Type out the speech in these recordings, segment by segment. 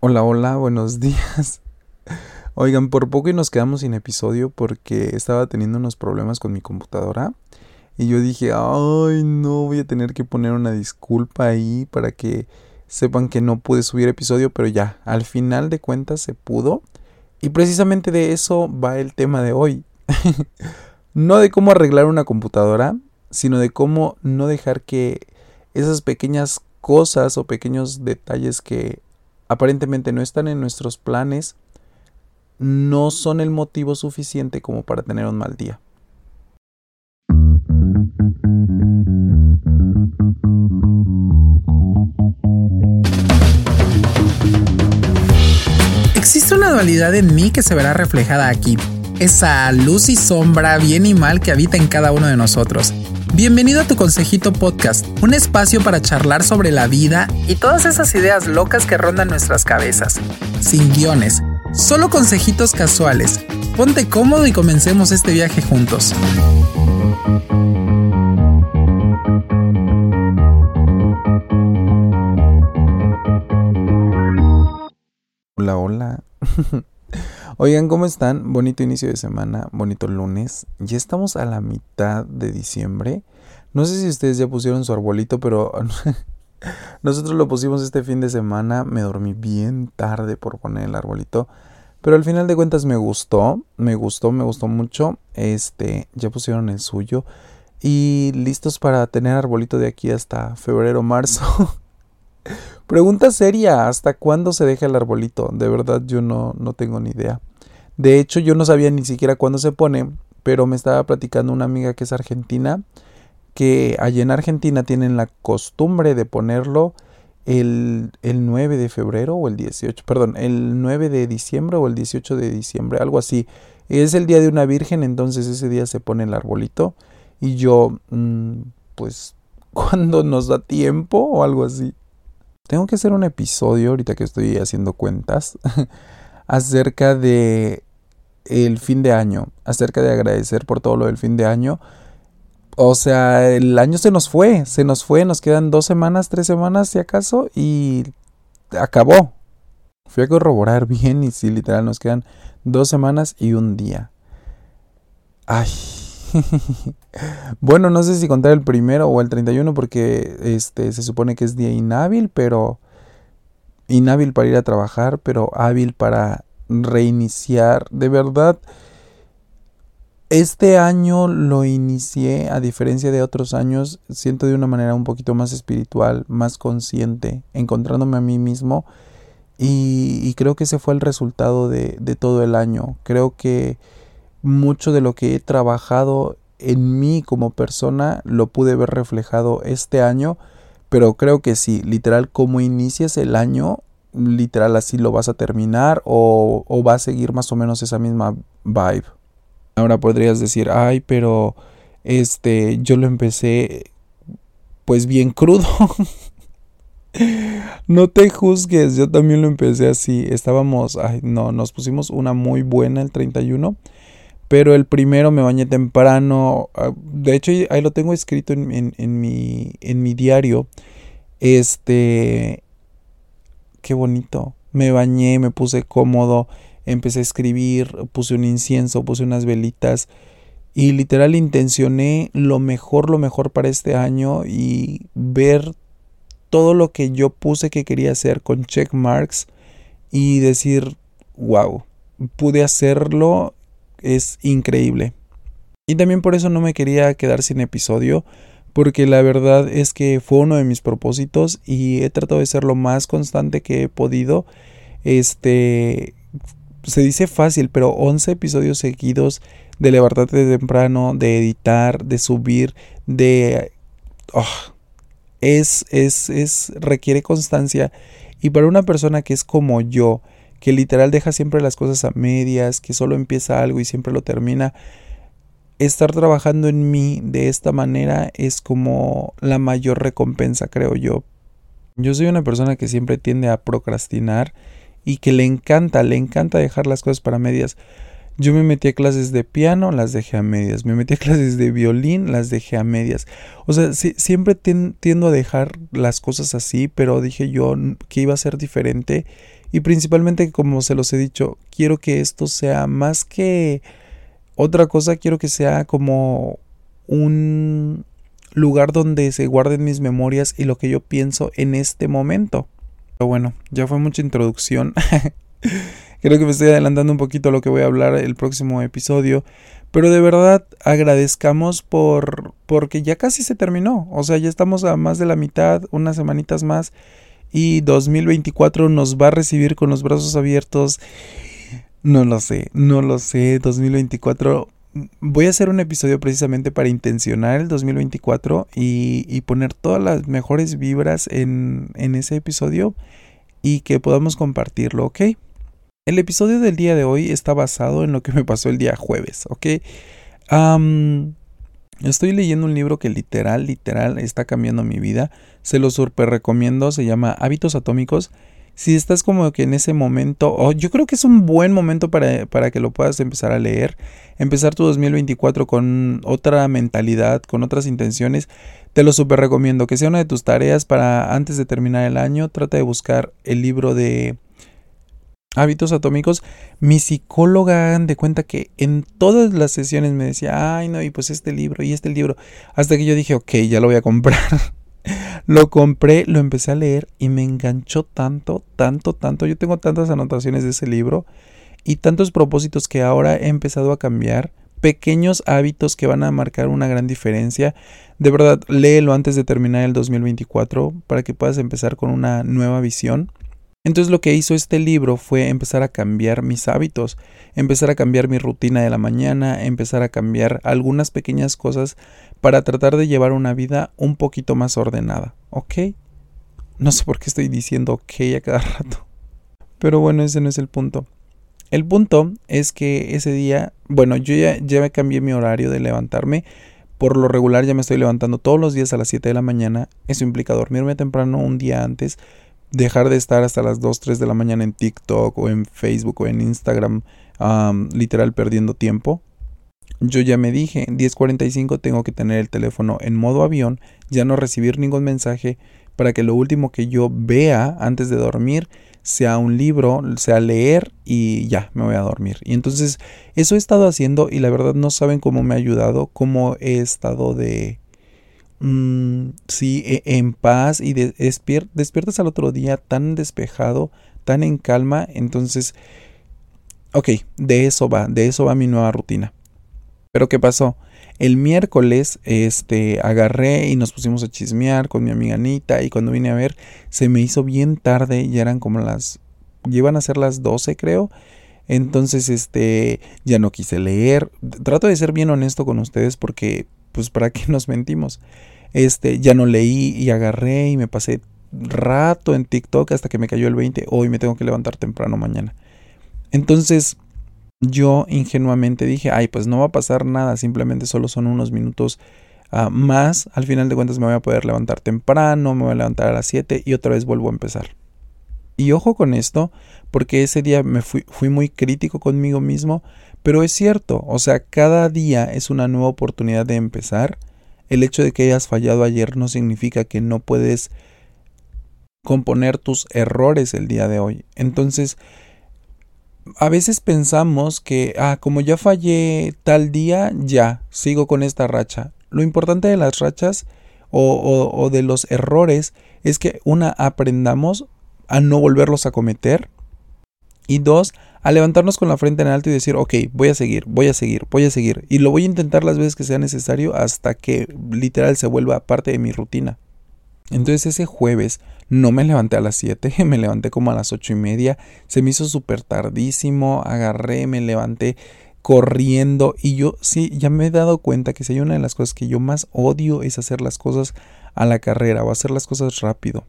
Hola, hola, buenos días. Oigan, por poco y nos quedamos sin episodio porque estaba teniendo unos problemas con mi computadora. Y yo dije, ay, no, voy a tener que poner una disculpa ahí para que sepan que no pude subir episodio, pero ya, al final de cuentas se pudo. Y precisamente de eso va el tema de hoy. no de cómo arreglar una computadora, sino de cómo no dejar que esas pequeñas cosas o pequeños detalles que aparentemente no están en nuestros planes, no son el motivo suficiente como para tener un mal día. Existe una dualidad en mí que se verá reflejada aquí. Esa luz y sombra, bien y mal que habita en cada uno de nosotros. Bienvenido a tu Consejito Podcast, un espacio para charlar sobre la vida y todas esas ideas locas que rondan nuestras cabezas. Sin guiones, solo consejitos casuales. Ponte cómodo y comencemos este viaje juntos. Hola, hola. Oigan, ¿cómo están? Bonito inicio de semana, bonito lunes. Ya estamos a la mitad de diciembre. No sé si ustedes ya pusieron su arbolito, pero nosotros lo pusimos este fin de semana. Me dormí bien tarde por poner el arbolito. Pero al final de cuentas me gustó, me gustó, me gustó mucho. Este, ya pusieron el suyo. Y listos para tener arbolito de aquí hasta febrero, marzo. Pregunta seria, ¿hasta cuándo se deja el arbolito? De verdad yo no, no tengo ni idea. De hecho yo no sabía ni siquiera cuándo se pone, pero me estaba platicando una amiga que es argentina, que allá en Argentina tienen la costumbre de ponerlo el, el 9 de febrero o el 18, perdón, el 9 de diciembre o el 18 de diciembre, algo así. Es el día de una virgen, entonces ese día se pone el arbolito y yo, mm, pues, cuando nos da tiempo o algo así. Tengo que hacer un episodio ahorita que estoy haciendo cuentas acerca de el fin de año, acerca de agradecer por todo lo del fin de año. O sea, el año se nos fue, se nos fue, nos quedan dos semanas, tres semanas si acaso y acabó. Fui a corroborar bien y sí, literal, nos quedan dos semanas y un día. Ay, bueno, no sé si contar el primero o el 31 porque este se supone que es día inhábil, pero inhábil para ir a trabajar, pero hábil para reiniciar. De verdad, este año lo inicié, a diferencia de otros años, siento de una manera un poquito más espiritual, más consciente, encontrándome a mí mismo. Y, creo que ese fue el resultado de todo el año. Creo que mucho de lo que he trabajado en mí como persona lo pude ver reflejado este año, pero creo que sí, literal, como inicias el año, literal así lo vas a terminar o, o va a seguir más o menos esa misma vibe. Ahora podrías decir, ay, pero este, yo lo empecé pues bien crudo. no te juzgues, yo también lo empecé así. Estábamos, ay, no, nos pusimos una muy buena el 31 pero el primero me bañé temprano. Ah, de hecho, ahí lo tengo escrito en, mi, en mi diario. Este. Qué bonito. Me bañé, me puse cómodo, empecé a escribir, puse un incienso, puse unas velitas. Y literal intencioné lo mejor, lo mejor para este año y ver todo lo que yo puse que quería hacer con check marks y decir, wow, pude hacerlo es increíble. Y también por eso no me quería quedar sin episodio, porque la verdad es que fue uno de mis propósitos y he tratado de ser lo más constante que he podido. Este se dice fácil, pero 11 episodios seguidos de levantarte temprano, de editar, de subir, de oh, es es es requiere constancia y para una persona que es como yo, que literal deja siempre las cosas a medias, que solo empieza algo y siempre lo termina. Estar trabajando en mí de esta manera es como la mayor recompensa, creo yo. Yo soy una persona que siempre tiende a procrastinar y que le encanta, le encanta dejar las cosas para medias. Yo me metí a clases de piano, las dejé a medias. Me metí a clases de violín, las dejé a medias. O sea, siempre tiendo a dejar las cosas así, pero dije yo que iba a ser diferente Y principalmente, como se los he dicho, quiero que esto sea más que otra cosa, quiero que sea como un lugar donde se guarden mis memorias y lo que yo pienso en este momento. Pero bueno, ya fue mucha introducción. Creo que me estoy adelantando un poquito a lo que voy a hablar el próximo episodio. Pero de verdad agradezcamos por porque ya casi se terminó. O sea, ya estamos a más de la mitad, unas semanitas más. Y 2024 nos va a recibir con los brazos abiertos. No lo sé, no lo sé. 2024 voy a hacer un episodio precisamente para intencionar el 2024 y, y poner todas las mejores vibras en, en, ese episodio y que podamos compartirlo, ¿ok? El episodio del día de hoy está basado en lo que me pasó el día jueves, ¿ok? estoy leyendo un libro que literal, literal está cambiando mi vida. Se lo super recomiendo, se llama Hábitos Atómicos si estás como que en ese momento, oh, yo creo que es un buen momento para, para, que lo puedas empezar a leer, empezar tu 2024 con otra mentalidad, con otras intenciones, te lo súper recomiendo, que sea una de tus tareas para antes de terminar el año, trata de buscar el libro de hábitos atómicos. Mi psicóloga, de cuenta que en todas las sesiones me decía, ay no, y pues este libro, y este libro, hasta que yo dije, ok, ya lo voy a comprar. Lo compré, lo empecé a leer y me enganchó tanto, tanto, tanto. Yo tengo tantas anotaciones de ese libro y tantos propósitos que ahora he empezado a cambiar. Pequeños hábitos que van a marcar una gran diferencia. De verdad, léelo antes de terminar el 2024 para que puedas empezar con una nueva visión. Entonces lo que hizo este libro fue empezar a cambiar mis hábitos, empezar a cambiar mi rutina de la mañana, empezar a cambiar algunas pequeñas cosas para tratar de llevar una vida un poquito más ordenada, ¿ok? No sé por qué estoy diciendo ok a cada rato. Pero bueno, ese no es el punto. El punto es que ese día, bueno, yo ya, me cambié mi horario de levantarme. Por lo regular ya me estoy levantando todos los días a las 7 de la mañana. Eso implica dormirme temprano un día antes, dejar de estar hasta las 2, 3 de la mañana en TikTok o en Facebook o en Instagram, literal perdiendo tiempo. Yo ya me dije, 10.45 tengo que tener el teléfono en modo avión, ya no recibir ningún mensaje, para que lo último que yo vea antes de dormir sea un libro, sea leer y ya, me voy a dormir. Y entonces eso he estado haciendo y la verdad no saben cómo me ha ayudado, cómo he estado de... Mm, sí, e, en paz y despiertas al otro día tan despejado, tan en calma. Entonces, ok, de eso va, de eso va mi nueva rutina. Pero ¿qué pasó? El miércoles, este, agarré y nos pusimos a chismear con mi amiga Anita y cuando vine a ver, se me hizo bien tarde, ya eran como las, llevan a ser las 12 creo. Entonces, este, ya no quise leer. Trato de ser bien honesto con ustedes porque, pues, ¿para qué nos mentimos? Este, ya no leí y agarré y me pasé rato en TikTok hasta que me cayó el 20. Hoy me tengo que levantar temprano mañana. Entonces, yo ingenuamente dije, ay, pues no va a pasar nada, simplemente solo son unos minutos ah, más. Al final de cuentas me voy a poder levantar temprano, me voy a levantar a las 7 y otra vez vuelvo a empezar. Y ojo con esto, porque ese día me fui, muy crítico conmigo mismo, pero es cierto, o sea, cada día es una nueva oportunidad de empezar. El hecho de que hayas fallado ayer no significa que no puedes componer tus errores el día de hoy. Entonces, a veces pensamos que, ah, como ya fallé tal día, ya, sigo con esta racha. Lo importante de las rachas o, de los errores es que una, aprendamos a no volverlos a cometer. Y dos, a levantarnos con la frente en alto y decir, ok, voy a seguir, voy a seguir, voy a seguir. Y lo voy a intentar las veces que sea necesario hasta que literal se vuelva parte de mi rutina. Entonces ese jueves no me levanté a las 7, me levanté como a las ocho y media, se me hizo súper tardísimo, agarré, me levanté corriendo y yo sí, ya me he dado cuenta que si hay una de las cosas que yo más odio es hacer las cosas a la carrera o hacer las cosas rápido.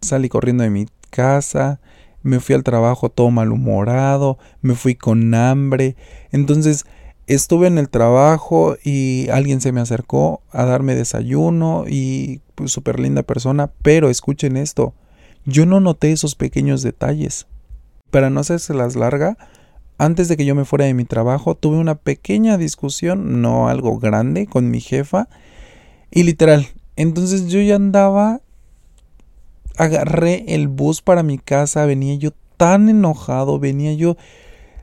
Salí corriendo de mi casa, me fui al trabajo todo malhumorado, me fui con hambre, entonces estuve en el trabajo y alguien se me acercó a darme desayuno y pues linda persona, pero escuchen esto, yo no noté esos pequeños detalles. Para no hacerse las larga, antes de que yo me fuera de mi trabajo, tuve una pequeña discusión, no algo grande, con mi jefa. Y literal, entonces yo ya andaba, agarré el bus para mi casa, venía yo tan enojado, venía yo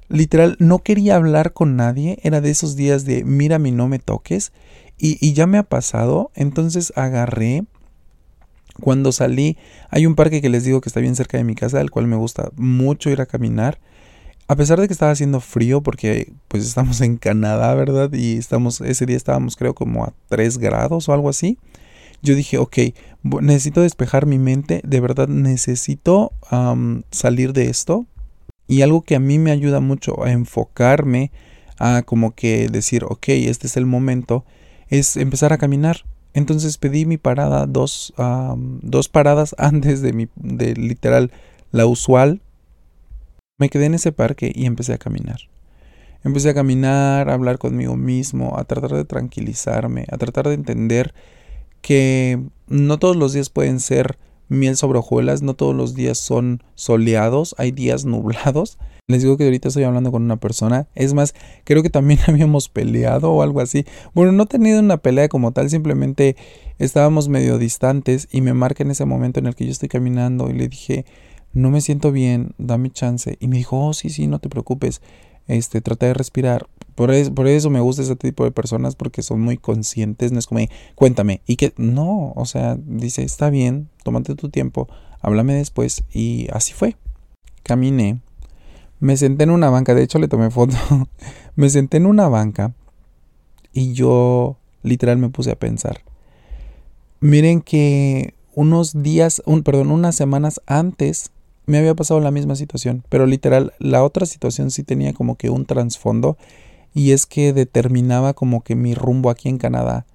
literal, no quería hablar con nadie, era de esos días de mírame, no me toques, y, y ya me ha pasado, entonces agarré, cuando salí, hay un parque que les digo que está bien cerca de mi casa, al cual me gusta mucho ir a caminar, a pesar de que estaba haciendo frío, porque pues estamos en Canadá, ¿verdad? Y estamos, ese día estábamos creo como a 3 grados o algo así. Yo dije, ok, necesito despejar mi mente, de verdad necesito salir de esto, y algo que a mí me ayuda mucho a enfocarme, a como que decir, ok, este es el momento, es empezar a caminar. Entonces pedí mi parada dos, dos paradas antes de mi, de literal la usual. Me quedé en ese parque y empecé a caminar. Empecé a caminar, a hablar conmigo mismo, a tratar de tranquilizarme, a tratar de entender que no todos los días pueden ser miel sobre hojuelas, no todos los días son soleados, hay días nublados. Les digo que ahorita estoy hablando con una persona. Es más, creo que también habíamos peleado o algo así. Bueno, no he tenido una pelea como tal, simplemente estábamos medio distantes y me marca en ese momento en el que yo estoy caminando y le dije, no me siento bien, dame chance. Y me dijo, oh, sí, sí, no te preocupes este, trata de respirar. Por eso, por eso me gusta ese tipo de personas porque son muy conscientes, no es como, cuéntame, y que no, o sea, dice, está bien, tómate tu tiempo, háblame después, y así fue. Caminé, me senté en una banca, de hecho le tomé foto, me senté en una banca y yo literal me puse a pensar. Miren que unos días, un, perdón, unas semanas antes me había pasado la misma situación, pero literal, la otra situación sí tenía como que un trasfondo y es que determinaba como que mi rumbo aquí en Canadá.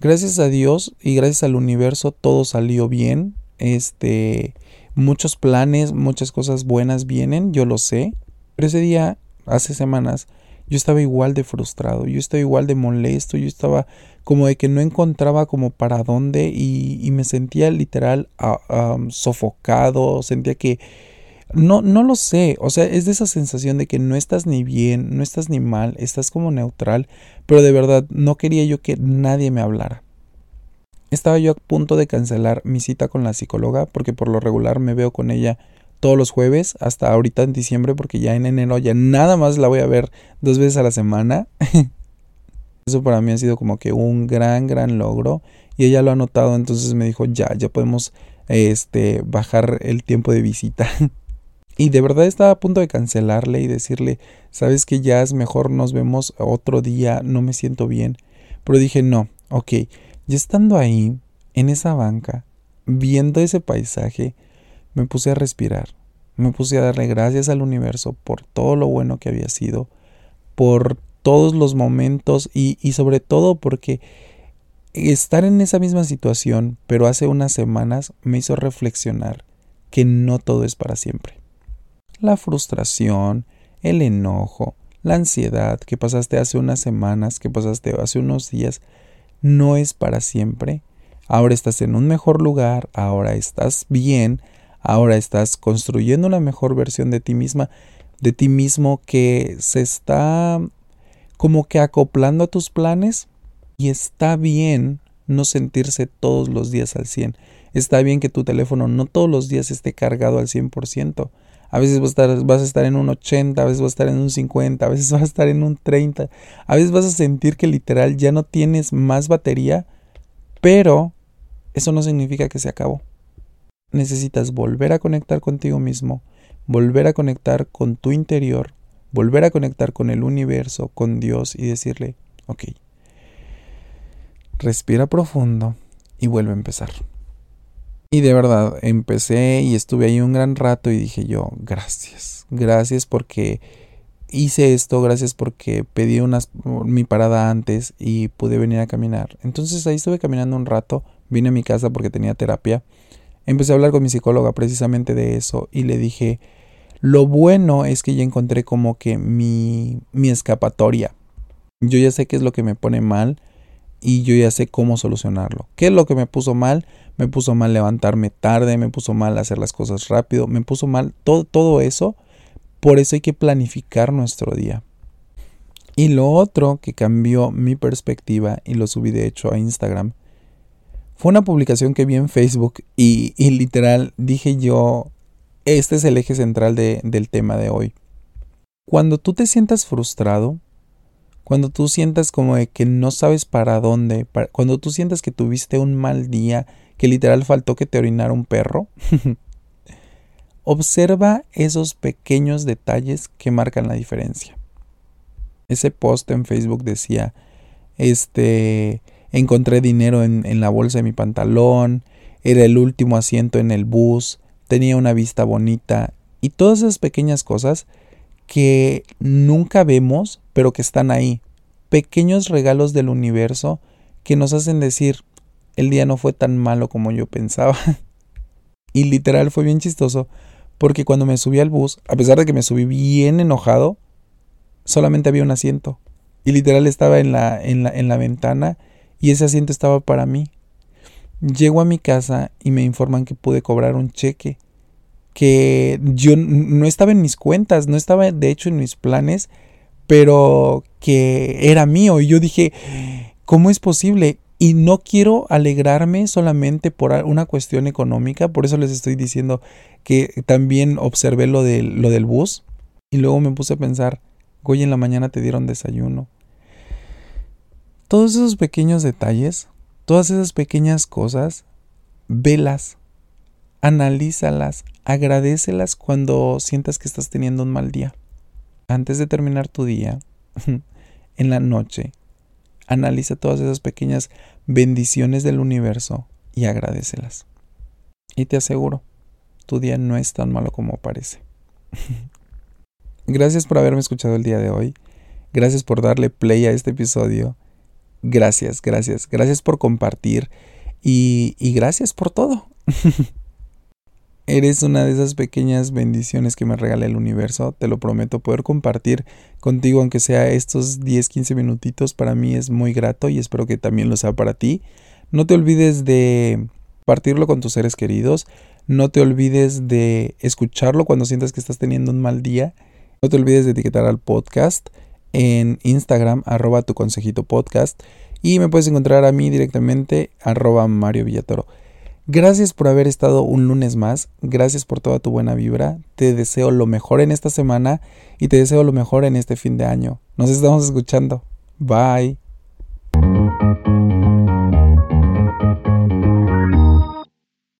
Gracias a Dios y gracias al universo todo salió bien. Este, muchos planes, muchas cosas buenas vienen, yo lo sé. Pero ese día, hace semanas, yo estaba igual de frustrado, yo estaba igual de molesto, yo estaba como de que no encontraba como para dónde y, me sentía literal ah, sofocado, sentía que no, no lo sé, o sea, es de esa sensación de que no estás ni bien, no estás ni mal, estás como neutral, pero de verdad no quería yo que nadie me hablara. Estaba yo a punto de cancelar mi cita con la psicóloga porque por lo regular me veo con ella todos los jueves hasta ahorita en diciembre porque ya en enero ya nada más la voy a ver dos veces a la semana. Eso para mí ha sido como que un gran, gran logro y ella lo ha notado, entonces me dijo, ya, ya podemos este, bajar el tiempo de visita. y de verdad estaba a punto de cancelarle y decirle, sabes que ya es mejor, nos vemos otro día, no me siento bien. Pero dije, no, ok, ya estando ahí, en esa banca, viendo ese paisaje, me puse a respirar, me puse a darle gracias al universo por todo lo bueno que había sido, por todos los momentos y, y sobre todo porque estar en esa misma situación, pero hace unas semanas, me hizo reflexionar que no todo es para siempre. La frustración, el enojo, la ansiedad que pasaste hace unas semanas, que pasaste hace unos días, no es para siempre. Ahora estás en un mejor lugar, ahora estás bien, Ahora estás construyendo una mejor versión de ti misma, de ti mismo que se está como que acoplando a tus planes y está bien no sentirse todos los días al 100. Está bien que tu teléfono no todos los días esté cargado al 100%. A veces vas a, estar, en un 80, a veces vas a estar en un 50, a veces vas a estar en un 30. A veces vas a sentir que literal ya no tienes más batería, pero eso no significa que se acabó necesitas volver a conectar contigo mismo, volver a conectar con tu interior, volver a conectar con el universo, con Dios y decirle, ok, respira profundo y vuelve a empezar. Y de verdad, empecé y estuve ahí un gran rato y dije yo, gracias, gracias porque hice esto, gracias porque pedí unas, mi parada antes y pude venir a caminar. Entonces ahí estuve caminando un rato, vine a mi casa porque tenía terapia Empecé a hablar con mi psicóloga precisamente de eso y le dije, lo bueno es que ya encontré como que mi, mi escapatoria. Yo ya sé qué es lo que me pone mal y yo ya sé cómo solucionarlo. ¿Qué es lo que me puso mal? Me puso mal levantarme tarde, me puso mal hacer las cosas rápido, me puso mal todo, todo eso. Por eso hay que planificar nuestro día. Y lo otro que cambió mi perspectiva y lo subí de hecho a Instagram fue una publicación que vi en Facebook y, literal dije yo, este es el eje central del tema de hoy. Cuando tú te sientas frustrado, cuando tú sientas como de que no sabes para dónde, cuando tú sientas que tuviste un mal día, que literal faltó que te orinara un perro, observa esos pequeños detalles que marcan la diferencia. Ese post en Facebook decía, este, encontré dinero en, en la bolsa de mi pantalón, era el último asiento en el bus, tenía una vista bonita y todas esas pequeñas cosas que nunca vemos, pero que están ahí. Pequeños regalos del universo que nos hacen decir, el día no fue tan malo como yo pensaba. y literal fue bien chistoso, porque cuando me subí al bus, a pesar de que me subí bien enojado, solamente había un asiento. Y literal estaba en la, en la, en la ventana y ese asiento estaba para mí. Llego a mi casa y me informan que pude cobrar un cheque que yo no estaba en mis cuentas, no estaba de hecho en mis planes, pero que era mío. Y yo dije, ¿cómo es posible? Y no quiero alegrarme solamente por una cuestión económica, por eso les estoy diciendo que también observé lo, de, lo del bus y luego me puse a pensar, hoy en la mañana te dieron desayuno. Todos esos pequeños detalles Todas esas pequeñas cosas, velas, analízalas, agradecelas cuando sientas que estás teniendo un mal día. Antes de terminar tu día, en la noche, analiza todas esas pequeñas bendiciones del universo y agradecelas. Y te aseguro, tu día no es tan malo como parece. Gracias por haberme escuchado el día de hoy. Gracias por darle play a este episodio. Gracias, gracias, gracias por compartir y, y gracias por todo. Eres una de esas pequeñas bendiciones que me regala el universo, te lo prometo, poder compartir contigo, aunque sea estos 10, 15 minutitos, para mí es muy grato y espero que también lo sea para ti. No te olvides de partirlo con tus seres queridos, no te olvides de escucharlo cuando sientas que estás teniendo un mal día, no te olvides de etiquetar al podcast en Instagram, arroba tu consejito podcast. Y me puedes encontrar a mí directamente, arroba Mario Villatoro. Gracias por haber estado un lunes más. Gracias por toda tu buena vibra. Te deseo lo mejor en esta semana y te deseo lo mejor en este fin de año. Nos estamos escuchando. Bye.